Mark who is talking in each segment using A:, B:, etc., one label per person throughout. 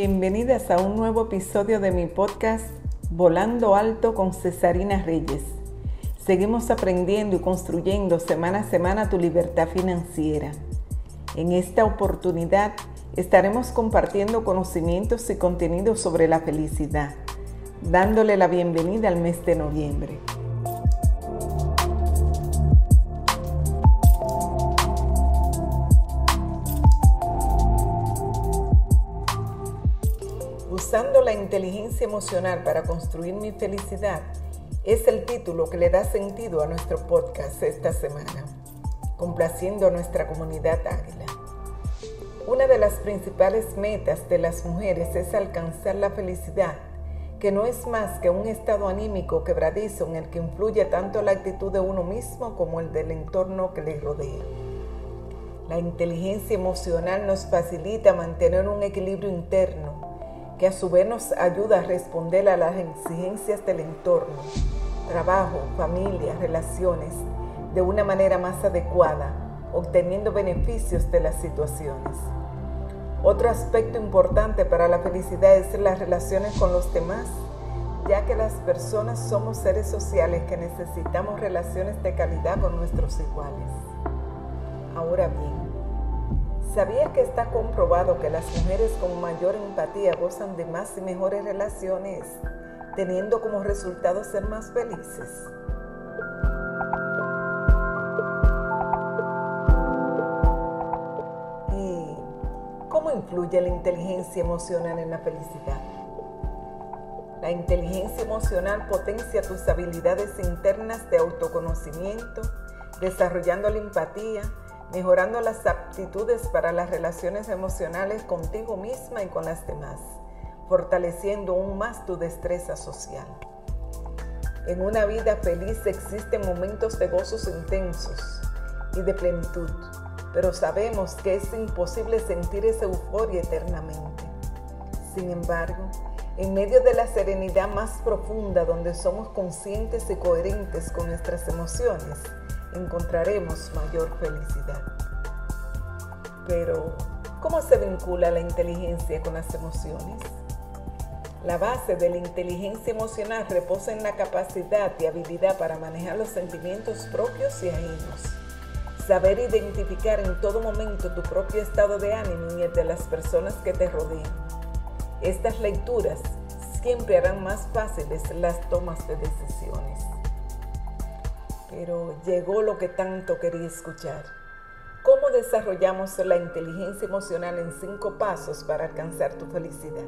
A: Bienvenidas a un nuevo episodio de mi podcast Volando Alto con Cesarina Reyes. Seguimos aprendiendo y construyendo semana a semana tu libertad financiera. En esta oportunidad estaremos compartiendo conocimientos y contenidos sobre la felicidad, dándole la bienvenida al mes de noviembre. Usando la inteligencia emocional para construir mi felicidad es el título que le da sentido a nuestro podcast esta semana, complaciendo a nuestra comunidad águila. Una de las principales metas de las mujeres es alcanzar la felicidad, que no es más que un estado anímico quebradizo en el que influye tanto la actitud de uno mismo como el del entorno que le rodea. La inteligencia emocional nos facilita mantener un equilibrio interno que a su vez nos ayuda a responder a las exigencias del entorno, trabajo, familia, relaciones, de una manera más adecuada, obteniendo beneficios de las situaciones. Otro aspecto importante para la felicidad es las relaciones con los demás, ya que las personas somos seres sociales que necesitamos relaciones de calidad con nuestros iguales. Ahora bien, ¿Sabías que está comprobado que las mujeres con mayor empatía gozan de más y mejores relaciones, teniendo como resultado ser más felices? ¿Y cómo influye la inteligencia emocional en la felicidad? La inteligencia emocional potencia tus habilidades internas de autoconocimiento, desarrollando la empatía, mejorando las aptitudes para las relaciones emocionales contigo misma y con las demás, fortaleciendo aún más tu destreza social. En una vida feliz existen momentos de gozos intensos y de plenitud, pero sabemos que es imposible sentir esa euforia eternamente. Sin embargo, en medio de la serenidad más profunda donde somos conscientes y coherentes con nuestras emociones, encontraremos mayor felicidad. Pero, ¿cómo se vincula la inteligencia con las emociones? La base de la inteligencia emocional reposa en la capacidad y habilidad para manejar los sentimientos propios y ajenos. Saber identificar en todo momento tu propio estado de ánimo y el de las personas que te rodean. Estas lecturas siempre harán más fáciles las tomas de decisiones pero llegó lo que tanto quería escuchar. ¿Cómo desarrollamos la inteligencia emocional en cinco pasos para alcanzar tu felicidad?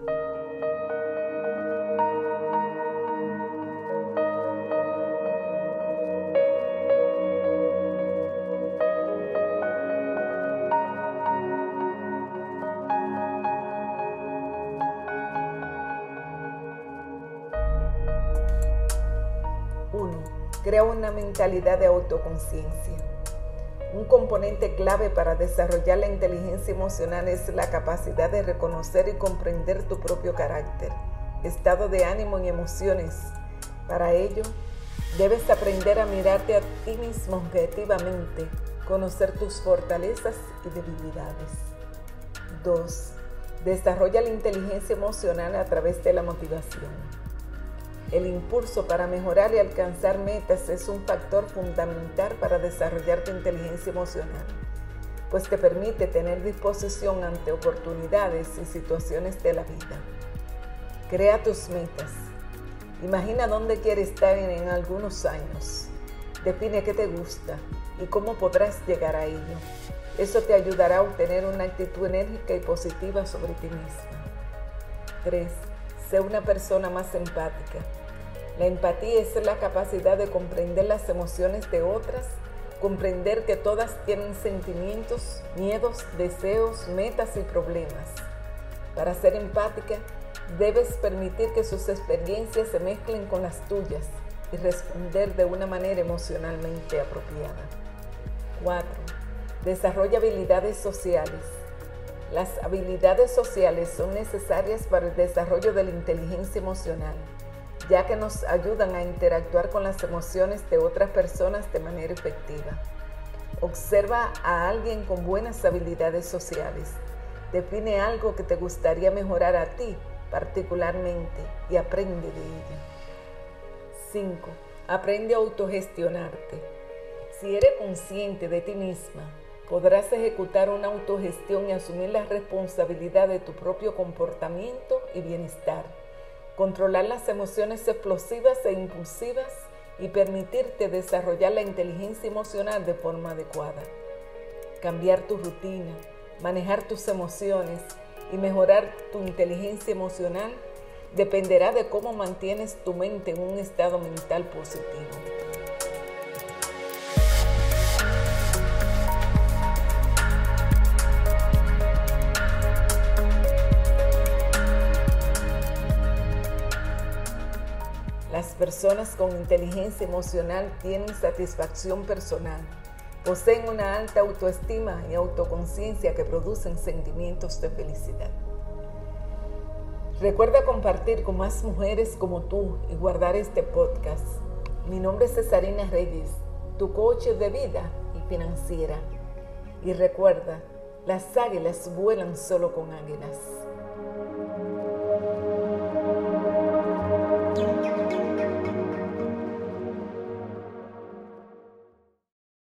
A: 1 crea una mentalidad de autoconciencia. Un componente clave para desarrollar la inteligencia emocional es la capacidad de reconocer y comprender tu propio carácter, estado de ánimo y emociones. Para ello, debes aprender a mirarte a ti mismo objetivamente, conocer tus fortalezas y debilidades. 2. Desarrolla la inteligencia emocional a través de la motivación. El impulso para mejorar y alcanzar metas es un factor fundamental para desarrollar tu inteligencia emocional, pues te permite tener disposición ante oportunidades y situaciones de la vida. Crea tus metas. Imagina dónde quieres estar en, algunos años. Define qué te gusta y cómo podrás llegar a ello. Eso te ayudará a obtener una actitud enérgica y positiva sobre ti misma. 3. Sé una persona más empática. La empatía es la capacidad de comprender las emociones de otras, comprender que todas tienen sentimientos, miedos, deseos, metas y problemas. Para ser empática, debes permitir que sus experiencias se mezclen con las tuyas y responder de una manera emocionalmente apropiada. 4. Desarrolla habilidades sociales. Las habilidades sociales son necesarias para el desarrollo de la inteligencia emocional ya que nos ayudan a interactuar con las emociones de otras personas de manera efectiva. Observa a alguien con buenas habilidades sociales Define algo que te gustaría mejorar a ti particularmente y aprende de ella. 5. Aprende a autogestionarte. Si eres consciente de ti misma, podrás ejecutar una autogestión y asumir la responsabilidad de tu propio comportamiento y bienestar, controlar las emociones explosivas e impulsivas y permitirte desarrollar la inteligencia emocional de forma adecuada. Cambiar tu rutina, manejar tus emociones y mejorar tu inteligencia emocional dependerá de cómo mantienes tu mente en un estado mental positivo. Las personas con inteligencia emocional tienen satisfacción personal, poseen una alta autoestima y autoconciencia que producen sentimientos de felicidad. Recuerda compartir con más mujeres como tú y guardar este podcast. Mi nombre es Cesarina Reyes, tu coach de vida y financiera. Y recuerda, las águilas vuelan solo con águilas.